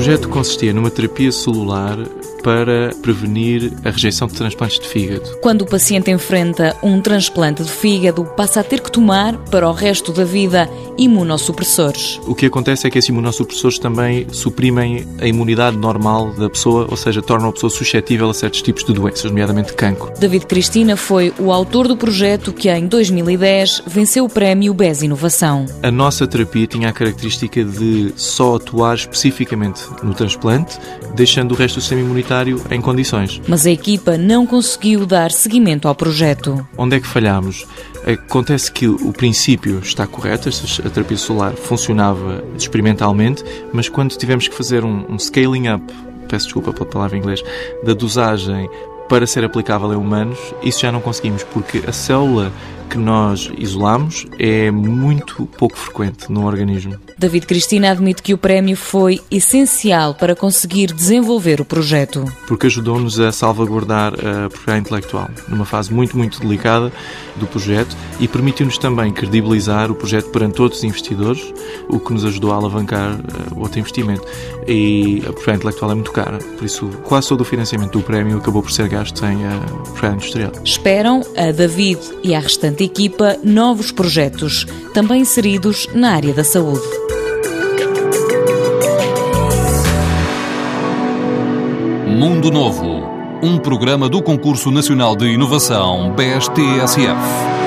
projeto consistia numa terapia celular para prevenir a rejeição de transplantes de fígado. Quando o paciente enfrenta um transplante de fígado, passa a ter que tomar, para o resto da vida, imunossupressores. O que acontece é que esses imunossupressores também suprimem a imunidade normal da pessoa, ou seja, tornam a pessoa suscetível a certos tipos de doenças, nomeadamente cancro. David Cristina foi o autor do projeto que, em 2010, venceu o prémio BES Inovação. A nossa terapia tinha a característica de só atuar especificamente no transplante, deixando o resto do sistema imunitário em condições. Mas a equipa não conseguiu dar seguimento ao projeto. Onde é que falhamos? Acontece que o princípio está correto, a terapia solar funcionava experimentalmente, mas quando tivemos que fazer um, um scaling up, peço desculpa pela palavra em inglês, da dosagem para ser aplicável em humanos, isso já não conseguimos, porque a célula que nós isolamos é muito pouco frequente no organismo. David Cristina admite que o prémio foi essencial para conseguir desenvolver o projeto. Porque ajudou-nos a salvaguardar a propriedade intelectual numa fase muito, muito delicada do projeto e permitiu-nos também credibilizar o projeto perante outros investidores, o que nos ajudou a alavancar uh, outro investimento. E a propriedade intelectual é muito cara, por isso quase todo o financiamento do prémio acabou por ser gasto em uh, propriedade industrial. Esperam a David e à restante equipa novos projetos, também inseridos na área da saúde. Mundo Novo, um programa do Concurso Nacional de Inovação BSTSF.